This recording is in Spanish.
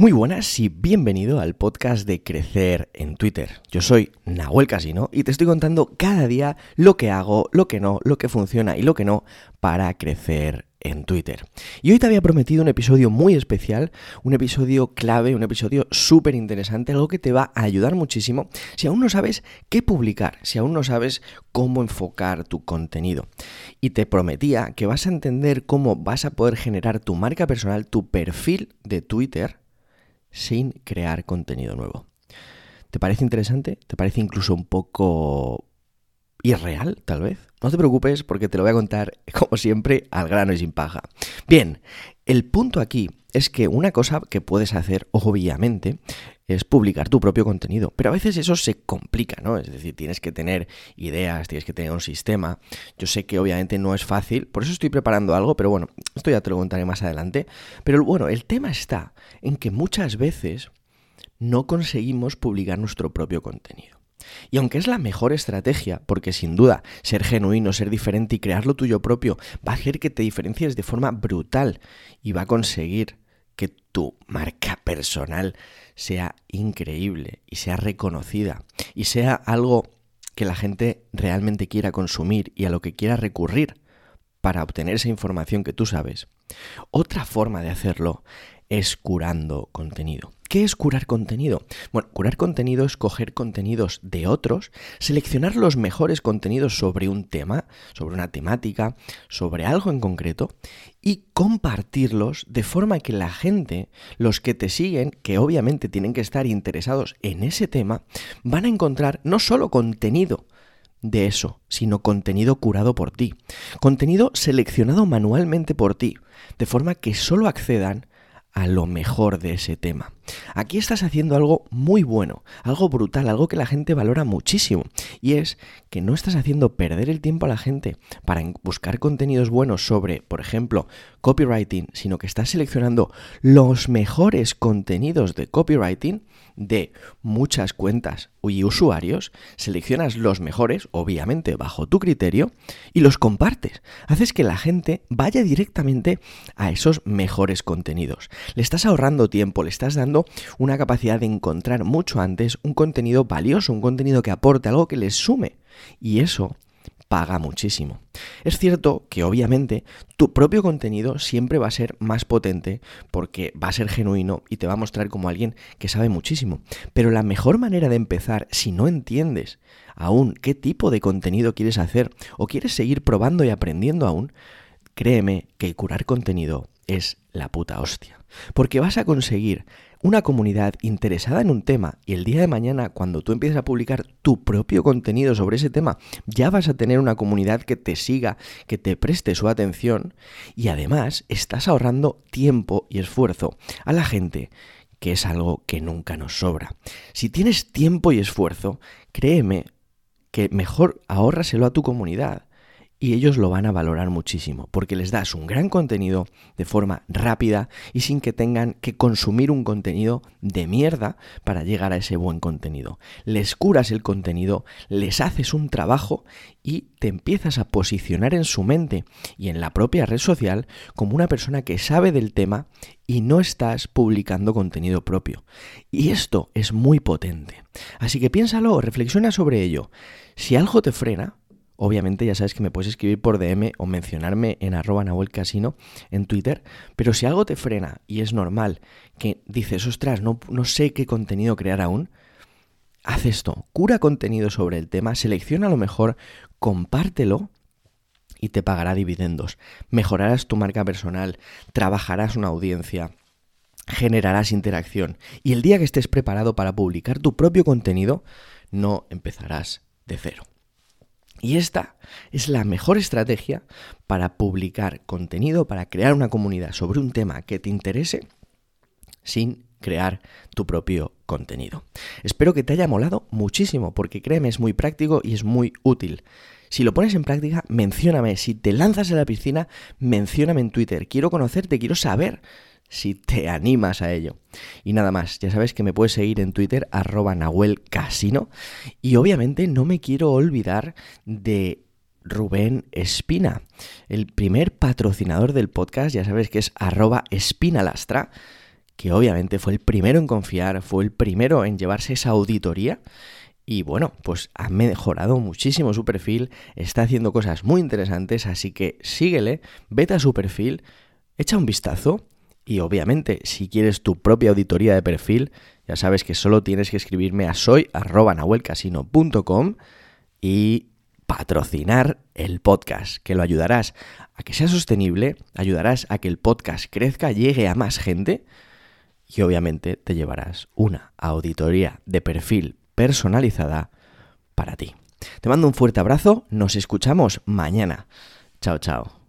Muy buenas y bienvenido al podcast de Crecer en Twitter. Yo soy Nahuel Casino y te estoy contando cada día lo que hago, lo que no, lo que funciona y lo que no para crecer en Twitter. Y hoy te había prometido un episodio muy especial, un episodio clave, un episodio súper interesante, algo que te va a ayudar muchísimo si aún no sabes qué publicar, si aún no sabes cómo enfocar tu contenido. Y te prometía que vas a entender cómo vas a poder generar tu marca personal, tu perfil de Twitter, sin crear contenido nuevo. ¿Te parece interesante? ¿Te parece incluso un poco irreal, tal vez? No te preocupes porque te lo voy a contar, como siempre, al grano y sin paja. Bien, el punto aquí es que una cosa que puedes hacer, obviamente, es publicar tu propio contenido. Pero a veces eso se complica, ¿no? Es decir, tienes que tener ideas, tienes que tener un sistema. Yo sé que obviamente no es fácil, por eso estoy preparando algo, pero bueno, esto ya te lo contaré más adelante. Pero bueno, el tema está en que muchas veces no conseguimos publicar nuestro propio contenido. Y aunque es la mejor estrategia, porque sin duda ser genuino, ser diferente y crear lo tuyo propio va a hacer que te diferencies de forma brutal y va a conseguir que tu marca personal sea increíble y sea reconocida y sea algo que la gente realmente quiera consumir y a lo que quiera recurrir para obtener esa información que tú sabes. Otra forma de hacerlo es curando contenido. ¿Qué es curar contenido? Bueno, curar contenido es coger contenidos de otros, seleccionar los mejores contenidos sobre un tema, sobre una temática, sobre algo en concreto y compartirlos de forma que la gente, los que te siguen, que obviamente tienen que estar interesados en ese tema, van a encontrar no solo contenido, de eso, sino contenido curado por ti, contenido seleccionado manualmente por ti, de forma que solo accedan a lo mejor de ese tema. Aquí estás haciendo algo muy bueno, algo brutal, algo que la gente valora muchísimo. Y es que no estás haciendo perder el tiempo a la gente para buscar contenidos buenos sobre, por ejemplo, copywriting, sino que estás seleccionando los mejores contenidos de copywriting de muchas cuentas y usuarios, seleccionas los mejores, obviamente bajo tu criterio, y los compartes. Haces que la gente vaya directamente a esos mejores contenidos. Le estás ahorrando tiempo, le estás dando una capacidad de encontrar mucho antes un contenido valioso, un contenido que aporte algo que les sume. Y eso paga muchísimo. Es cierto que obviamente tu propio contenido siempre va a ser más potente porque va a ser genuino y te va a mostrar como alguien que sabe muchísimo. Pero la mejor manera de empezar, si no entiendes aún qué tipo de contenido quieres hacer o quieres seguir probando y aprendiendo aún, créeme que curar contenido es la puta hostia. Porque vas a conseguir una comunidad interesada en un tema y el día de mañana cuando tú empieces a publicar tu propio contenido sobre ese tema, ya vas a tener una comunidad que te siga, que te preste su atención y además estás ahorrando tiempo y esfuerzo a la gente que es algo que nunca nos sobra. Si tienes tiempo y esfuerzo, créeme que mejor ahórraselo a tu comunidad y ellos lo van a valorar muchísimo porque les das un gran contenido de forma rápida y sin que tengan que consumir un contenido de mierda para llegar a ese buen contenido. Les curas el contenido, les haces un trabajo y te empiezas a posicionar en su mente y en la propia red social como una persona que sabe del tema y no estás publicando contenido propio. Y esto es muy potente. Así que piénsalo, reflexiona sobre ello. Si algo te frena, Obviamente ya sabes que me puedes escribir por DM o mencionarme en arroba Nahuel Casino en Twitter, pero si algo te frena y es normal que dices, ostras, no, no sé qué contenido crear aún, haz esto, cura contenido sobre el tema, selecciona lo mejor, compártelo y te pagará dividendos. Mejorarás tu marca personal, trabajarás una audiencia, generarás interacción y el día que estés preparado para publicar tu propio contenido, no empezarás de cero. Y esta es la mejor estrategia para publicar contenido, para crear una comunidad sobre un tema que te interese sin crear tu propio contenido. Espero que te haya molado muchísimo porque créeme es muy práctico y es muy útil. Si lo pones en práctica, mencióname. Si te lanzas a la piscina, mencióname en Twitter. Quiero conocerte, quiero saber si te animas a ello. Y nada más, ya sabes que me puedes seguir en Twitter arroba Nahuel Casino y obviamente no me quiero olvidar de Rubén Espina, el primer patrocinador del podcast, ya sabes que es arroba espinalastra que obviamente fue el primero en confiar, fue el primero en llevarse esa auditoría. Y bueno, pues ha mejorado muchísimo su perfil, está haciendo cosas muy interesantes, así que síguele, vete a su perfil, echa un vistazo y obviamente si quieres tu propia auditoría de perfil, ya sabes que solo tienes que escribirme a soy.nahuelcasino.com y patrocinar el podcast, que lo ayudarás a que sea sostenible, ayudarás a que el podcast crezca, llegue a más gente y obviamente te llevarás una auditoría de perfil personalizada para ti. Te mando un fuerte abrazo, nos escuchamos mañana. Chao, chao.